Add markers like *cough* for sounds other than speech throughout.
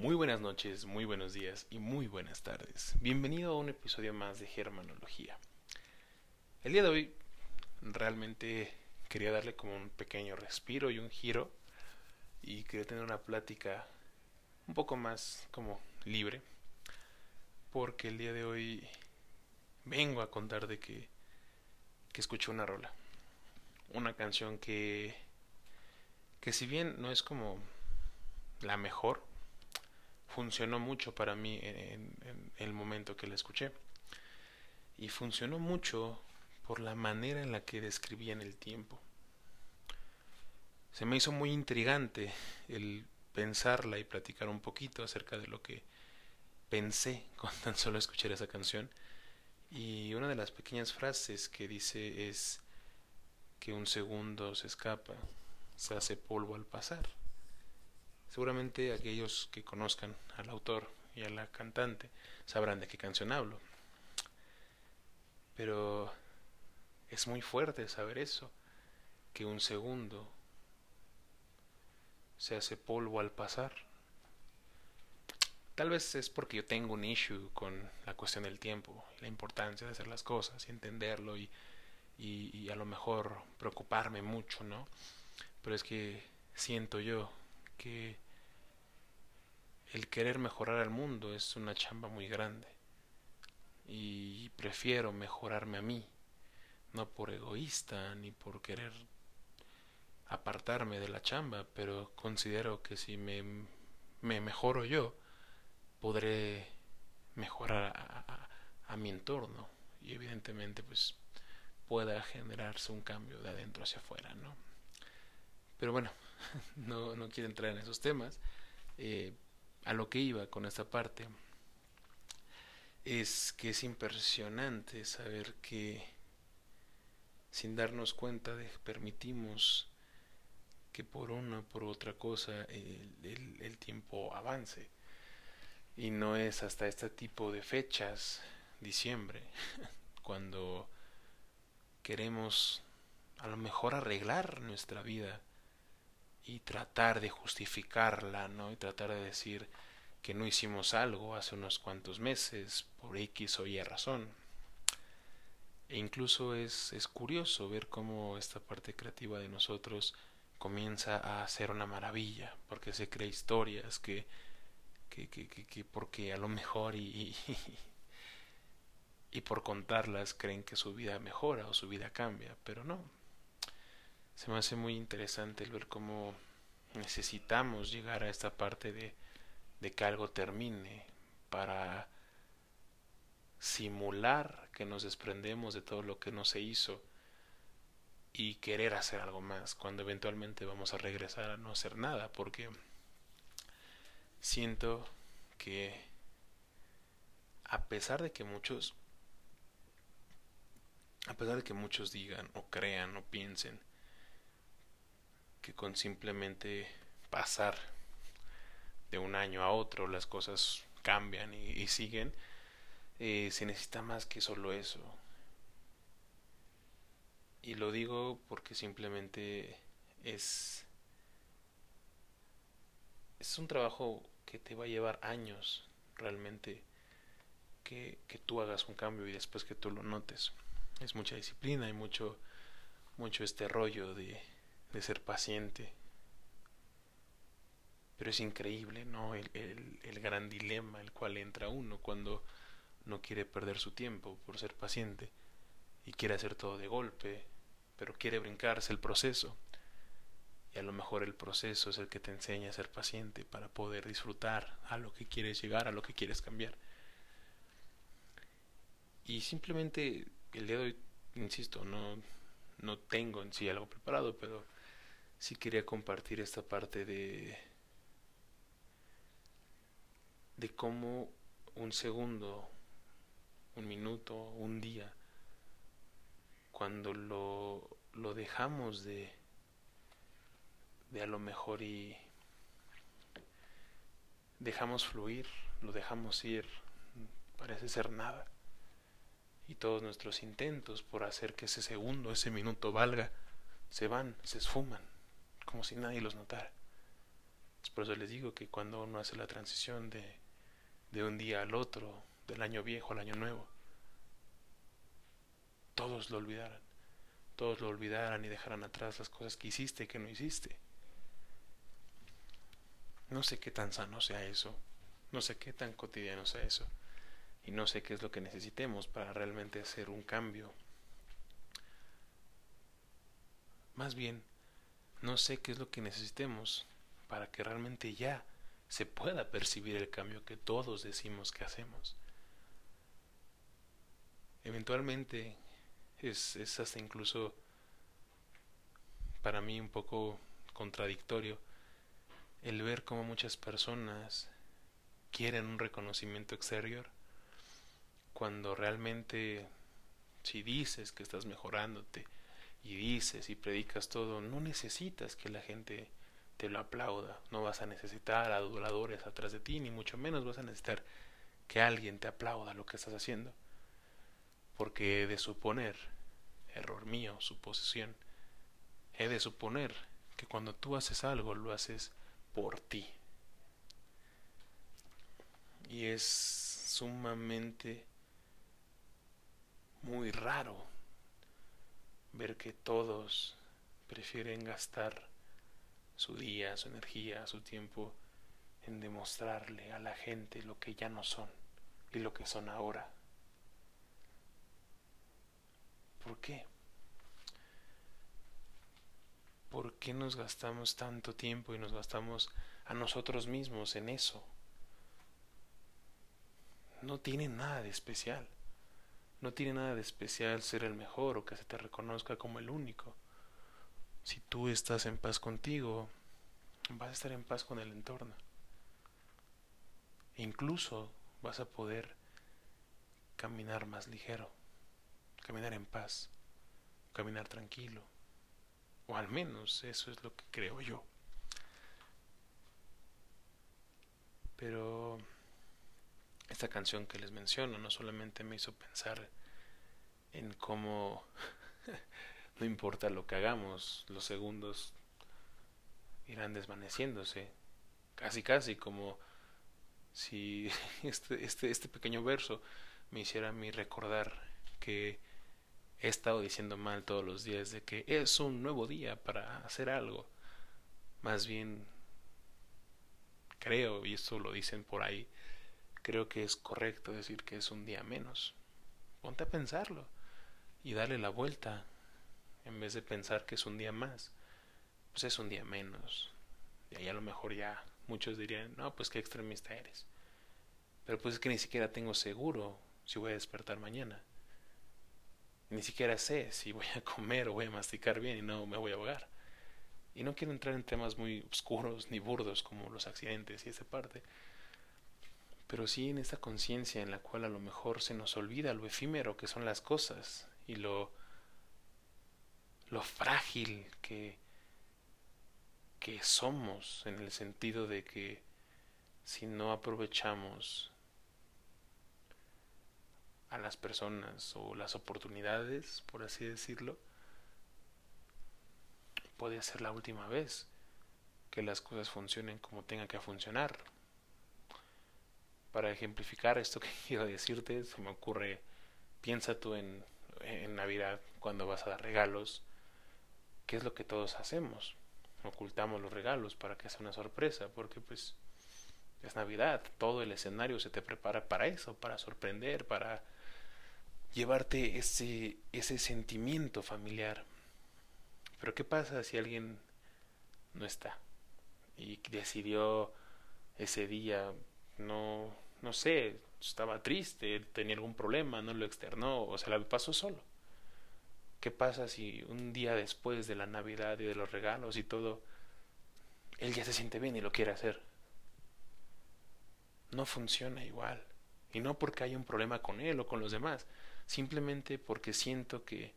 Muy buenas noches, muy buenos días y muy buenas tardes. Bienvenido a un episodio más de Germanología. El día de hoy realmente quería darle como un pequeño respiro y un giro y quería tener una plática un poco más como libre porque el día de hoy vengo a contar de que, que escuché una rola, una canción que que si bien no es como la mejor, funcionó mucho para mí en, el momento que la escuché. Y funcionó mucho por la manera en la que describían el tiempo. Se me hizo muy intrigante el pensarla y platicar un poquito acerca de lo que pensé *laughs* con tan solo escuchar esa canción. Y una de las pequeñas frases que dice es que un segundo se escapa, se hace polvo al pasar. Seguramente aquellos que conozcan al autor y a la cantante sabrán de qué canción hablo. Pero es muy fuerte saber eso, que un segundo se hace polvo al pasar. Tal vez es porque yo tengo un issue con la cuestión del tiempo, la importancia de hacer las cosas y entenderlo y, y, y a lo mejor preocuparme mucho, ¿no? Pero es que siento yo que el querer mejorar al mundo es una chamba muy grande y prefiero mejorarme a mí, no por egoísta ni por querer apartarme de la chamba, pero considero que si me, me mejoro yo, podré mejorar a, a, mi entorno y evidentemente pues pueda generarse un cambio de adentro hacia afuera, ¿no? Pero bueno, *laughs* no, no quiero entrar en esos temas. Eh, a lo que iba con esta parte es que es impresionante saber que sin darnos cuenta de permitimos que por una por otra cosa el, el, tiempo avance y no es hasta este tipo de fechas diciembre *laughs* cuando queremos a lo mejor arreglar nuestra vida y tratar de justificarla, ¿no? Y tratar de decir que no hicimos algo hace unos cuantos meses por X o Y razón. E incluso es, es curioso ver cómo esta parte creativa de nosotros comienza a ser una maravilla, porque se crea historias que, que, que, que, porque a lo mejor y, *laughs* y por contarlas creen que su vida mejora o su vida cambia, pero no, se me hace muy interesante el ver cómo necesitamos llegar a esta parte de, de que algo termine para simular que nos desprendemos de todo lo que no se hizo y querer hacer algo más cuando eventualmente vamos a regresar a no hacer nada porque siento que a pesar de que muchos a pesar de que muchos digan o crean o piensen que con simplemente pasar de un año a otro las cosas cambian y, siguen, eh, se necesita más que solo eso. Y lo digo porque simplemente es es un trabajo que te va a llevar años realmente que, que tú hagas un cambio y después que tú lo notes. Es mucha disciplina y mucho mucho este rollo de de ser paciente. Pero es increíble, ¿no? El, el, el, gran dilema el cual entra uno cuando no quiere perder su tiempo por ser paciente y quiere hacer todo de golpe, pero quiere brincarse el proceso. Y a lo mejor el proceso es el que te enseña a ser paciente para poder disfrutar a lo que quieres llegar, a lo que quieres cambiar. Y simplemente el día de hoy, insisto, no, no tengo en sí algo preparado, pero sí quería compartir esta parte de de cómo un segundo, un minuto, un día, cuando lo, lo dejamos de, de a lo mejor y dejamos fluir, lo dejamos ir, parece ser nada. Y todos nuestros intentos por hacer que ese segundo, ese minuto valga, se van, se esfuman como si nadie los notara. por eso les digo que cuando uno hace la transición de, de un día al otro, del año viejo al año nuevo, todos lo olvidaran, todos lo olvidaran y dejaran atrás las cosas que hiciste y que no hiciste. No sé qué tan sano sea eso, no sé qué tan cotidiano sea eso, y no sé qué es lo que necesitemos para realmente hacer un cambio. Más bien, no sé qué es lo que necesitemos para que realmente ya se pueda percibir el cambio que todos decimos que hacemos. Eventualmente es, es hasta incluso para mí un poco contradictorio el ver cómo muchas personas quieren un reconocimiento exterior cuando realmente si dices que estás mejorándote y dices y predicas todo, no necesitas que la gente te lo aplauda, no vas a necesitar aduladores atrás de ti, ni mucho menos vas a necesitar que alguien te aplauda lo que estás haciendo. Porque he de suponer, error mío, suposición, he de suponer que cuando tú haces algo lo haces por ti. Y es sumamente muy raro que todos prefieren gastar su día, su energía, su tiempo en demostrarle a la gente lo que ya no son y lo que son ahora. ¿Por qué? ¿Por qué nos gastamos tanto tiempo y nos gastamos a nosotros mismos en eso? No tiene nada de especial. No tiene nada de especial ser el mejor o que se te reconozca como el único. Si tú estás en paz contigo, vas a estar en paz con el entorno. incluso vas a poder caminar más ligero, caminar en paz, caminar tranquilo. O al menos eso es lo que creo yo. Pero esta canción que les menciono no solamente me hizo pensar en cómo *laughs* no importa lo que hagamos, los segundos irán desvaneciéndose, casi casi como si *laughs* este, este, este pequeño verso me hiciera a mí recordar que he estado diciendo mal todos los días de que es un nuevo día para hacer algo. Más bien, creo, y esto lo dicen por ahí, creo que es correcto decir que es un día menos. Ponte a pensarlo y darle la vuelta en vez de pensar que es un día más, pues es un día menos. Y ahí a lo mejor ya muchos dirían, no, pues qué extremista eres. Pero pues es que ni siquiera tengo seguro si voy a despertar mañana. Ni siquiera sé si voy a comer o voy a masticar bien y no me voy a ahogar. Y no quiero entrar en temas muy oscuros ni burdos como los accidentes y esa parte. Pero sí en esta conciencia en la cual a lo mejor se nos olvida lo efímero que son las cosas y lo lo frágil que, que somos en el sentido de que si no aprovechamos a las personas o las oportunidades, por así decirlo, puede ser la última vez que las cosas funcionen como tengan que funcionar. Para ejemplificar esto que *laughs* quiero decirte, se me ocurre, piensa tú en, en Navidad cuando vas a dar regalos, ¿qué es lo que todos hacemos? Ocultamos los regalos para que sea una sorpresa, porque pues es Navidad, todo el escenario se te prepara para eso, para sorprender, para llevarte ese, ese sentimiento familiar. Pero ¿qué pasa si alguien no está y decidió ese día, no, no sé, estaba triste, tenía algún problema, no lo externó o se la pasó solo? ¿Qué pasa si un día después de la Navidad y de los regalos y todo, él ya se siente bien y lo quiere hacer? No funciona igual. Y no porque haya un problema con él o con los demás, simplemente porque siento que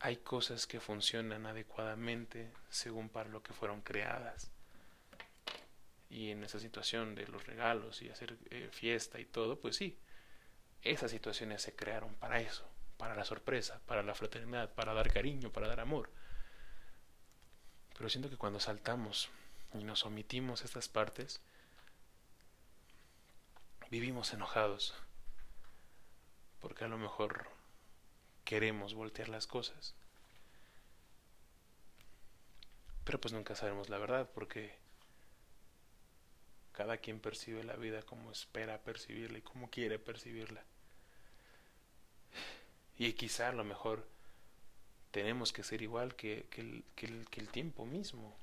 hay cosas que funcionan adecuadamente según para lo que fueron creadas. Y en esa situación de los regalos y hacer eh, fiesta y todo, pues sí, esas situaciones se crearon para eso para la sorpresa, para la fraternidad, para dar cariño, para dar amor. Pero siento que cuando saltamos y nos omitimos estas partes, vivimos enojados porque a lo mejor queremos voltear las cosas. Pero pues nunca sabemos la verdad porque cada quien percibe la vida como espera percibirla y como quiere percibirla. Y quizá a lo mejor tenemos que ser igual que, el, que, el, que el tiempo mismo.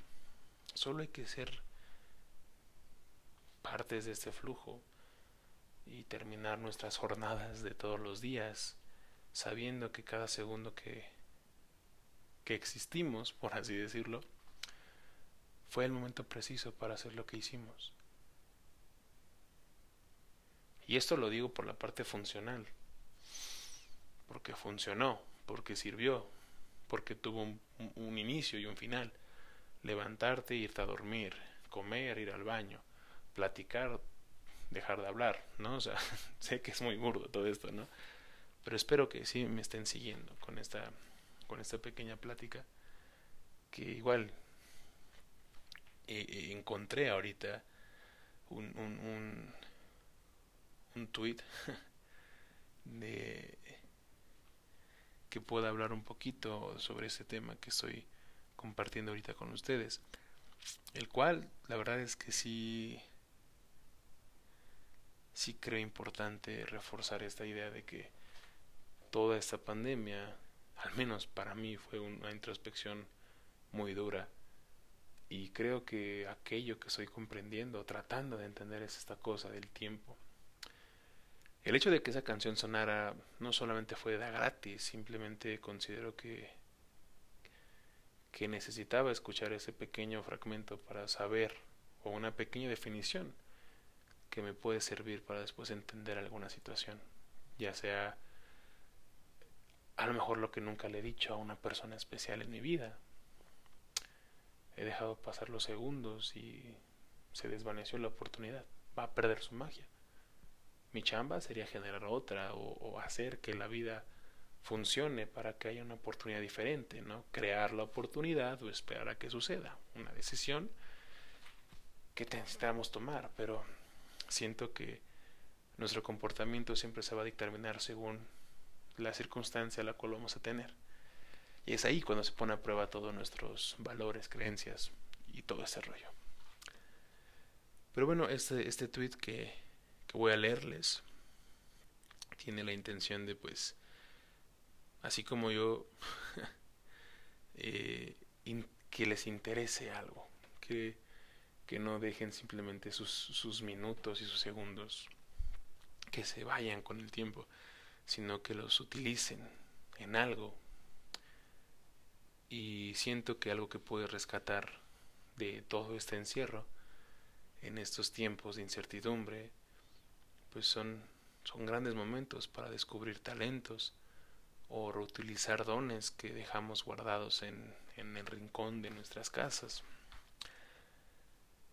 Solo hay que ser partes de este flujo y terminar nuestras jornadas de todos los días sabiendo que cada segundo que, que existimos, por así decirlo, fue el momento preciso para hacer lo que hicimos. Y esto lo digo por la parte funcional, porque funcionó, porque sirvió, porque tuvo un, inicio y un final. Levantarte, irte a dormir, comer, ir al baño, platicar, dejar de hablar, ¿no? O sea, *laughs* sé que es muy burdo todo esto, ¿no? Pero espero que sí me estén siguiendo con esta, con esta pequeña plática, que igual eh, encontré ahorita un, un tweet de que pueda hablar un poquito sobre ese tema que estoy compartiendo ahorita con ustedes. El cual, la verdad es que sí, sí creo importante reforzar esta idea de que toda esta pandemia, al menos para mí, fue una introspección muy dura y creo que aquello que estoy comprendiendo, tratando de entender es esta cosa del tiempo. El hecho de que esa canción sonara no solamente fue de gratis, simplemente considero que que necesitaba escuchar ese pequeño fragmento para saber o una pequeña definición que me puede servir para después entender alguna situación, ya sea a lo mejor lo que nunca le he dicho a una persona especial en mi vida, he dejado pasar los segundos y se desvaneció la oportunidad. Va a perder su magia. Mi chamba sería generar otra o, hacer que la vida funcione para que haya una oportunidad diferente, ¿no? Crear la oportunidad o esperar a que suceda. Una decisión que necesitamos tomar, pero siento que nuestro comportamiento siempre se va a dictaminar según la circunstancia a la cual vamos a tener. Y es ahí cuando se pone a prueba todos nuestros valores, creencias y todo ese rollo. Pero bueno, este, este tweet que, voy a leerles. Tiene la intención de pues, así como yo, *laughs* eh, que les interese algo, que, que no dejen simplemente sus, sus minutos y sus segundos, que se vayan con el tiempo, sino que los utilicen en algo. Y siento que algo que puede rescatar de todo este encierro en estos tiempos de incertidumbre, pues son, son grandes momentos para descubrir talentos o reutilizar dones que dejamos guardados en, en el rincón de nuestras casas.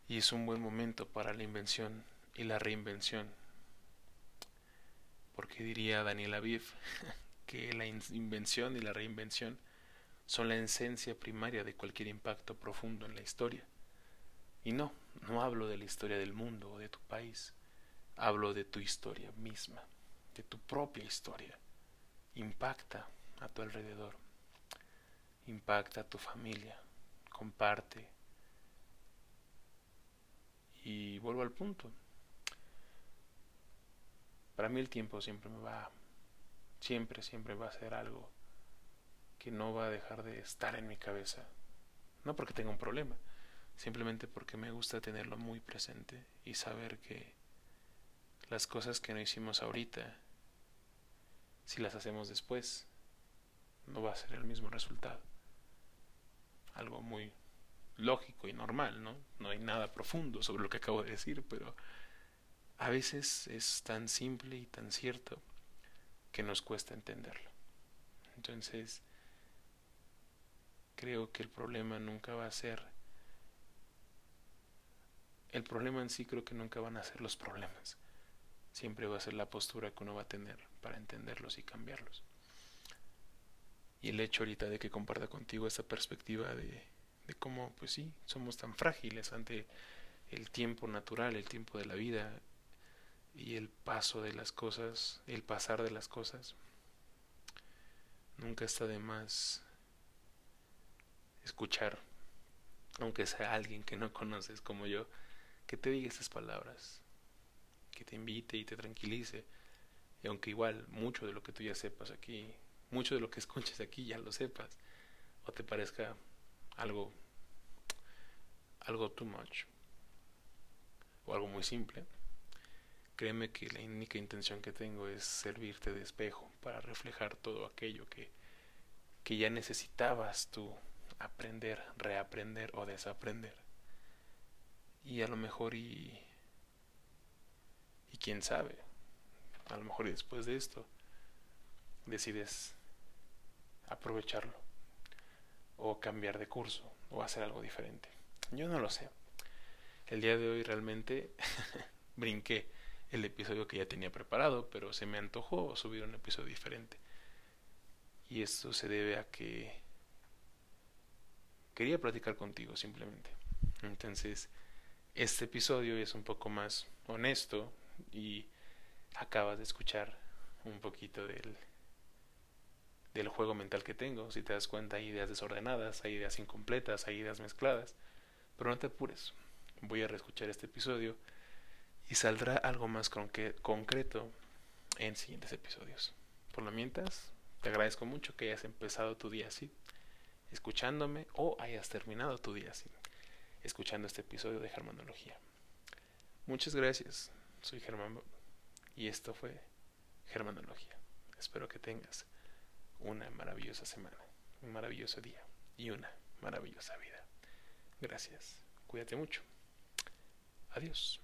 Y es un buen momento para la invención y la reinvención. Porque diría Daniel Aviv *laughs* que la invención y la reinvención son la esencia primaria de cualquier impacto profundo en la historia. Y no, no hablo de la historia del mundo o de tu país, hablo de tu historia misma, de tu propia historia. Impacta a tu alrededor, impacta a tu familia, comparte. Y vuelvo al punto. Para mí el tiempo siempre me va, siempre, siempre va a ser algo que no va a dejar de estar en mi cabeza. No porque tenga un problema, simplemente porque me gusta tenerlo muy presente y saber que las cosas que no hicimos ahorita, si las hacemos después, no va a ser el mismo resultado. Algo muy lógico y normal, ¿no? No hay nada profundo sobre lo que acabo de decir, pero a veces es tan simple y tan cierto que nos cuesta entenderlo. Entonces, creo que el problema nunca va a ser el problema en sí creo que nunca van a ser los problemas. Siempre va a ser la postura que uno va a tener para entenderlos y cambiarlos. Y el hecho ahorita de que comparta contigo esta perspectiva de, cómo, pues sí, somos tan frágiles ante el tiempo natural, el tiempo de la vida y el paso de las cosas, el pasar de las cosas. Nunca está de más escuchar, aunque sea alguien que no conoces como yo, que te diga esas palabras, que te invite y te tranquilice. Y aunque igual mucho de lo que tú ya sepas aquí, mucho de lo que *laughs* escuches aquí ya lo sepas, o te parezca algo algo too much o algo muy simple, créeme que la única intención que tengo es servirte de espejo para reflejar todo aquello que, que ya necesitabas tú aprender, reaprender o desaprender. Y a lo mejor y y quién sabe, a lo mejor después de esto decides aprovecharlo o cambiar de curso o hacer algo diferente. Yo no lo sé. El día de hoy realmente *laughs* brinqué el episodio que ya tenía preparado, pero se me antojó subir un episodio diferente. Y esto se debe a que quería platicar contigo simplemente. Entonces, este episodio es un poco más honesto y acabas de escuchar un poquito del del juego mental que tengo. Si te das cuenta, hay ideas desordenadas, hay ideas incompletas, hay ideas mezcladas. Pero no te apures. Voy a reescuchar este episodio y saldrá algo más concreto en siguientes episodios. Por lo mientras, te agradezco mucho que hayas empezado tu día así, escuchándome, o hayas terminado tu día así, escuchando este episodio de Germanología. Muchas gracias. Soy Germán y esto fue Germanología. Espero que tengas una maravillosa semana, un maravilloso día y una maravillosa vida. Gracias. Cuídate mucho. Adiós.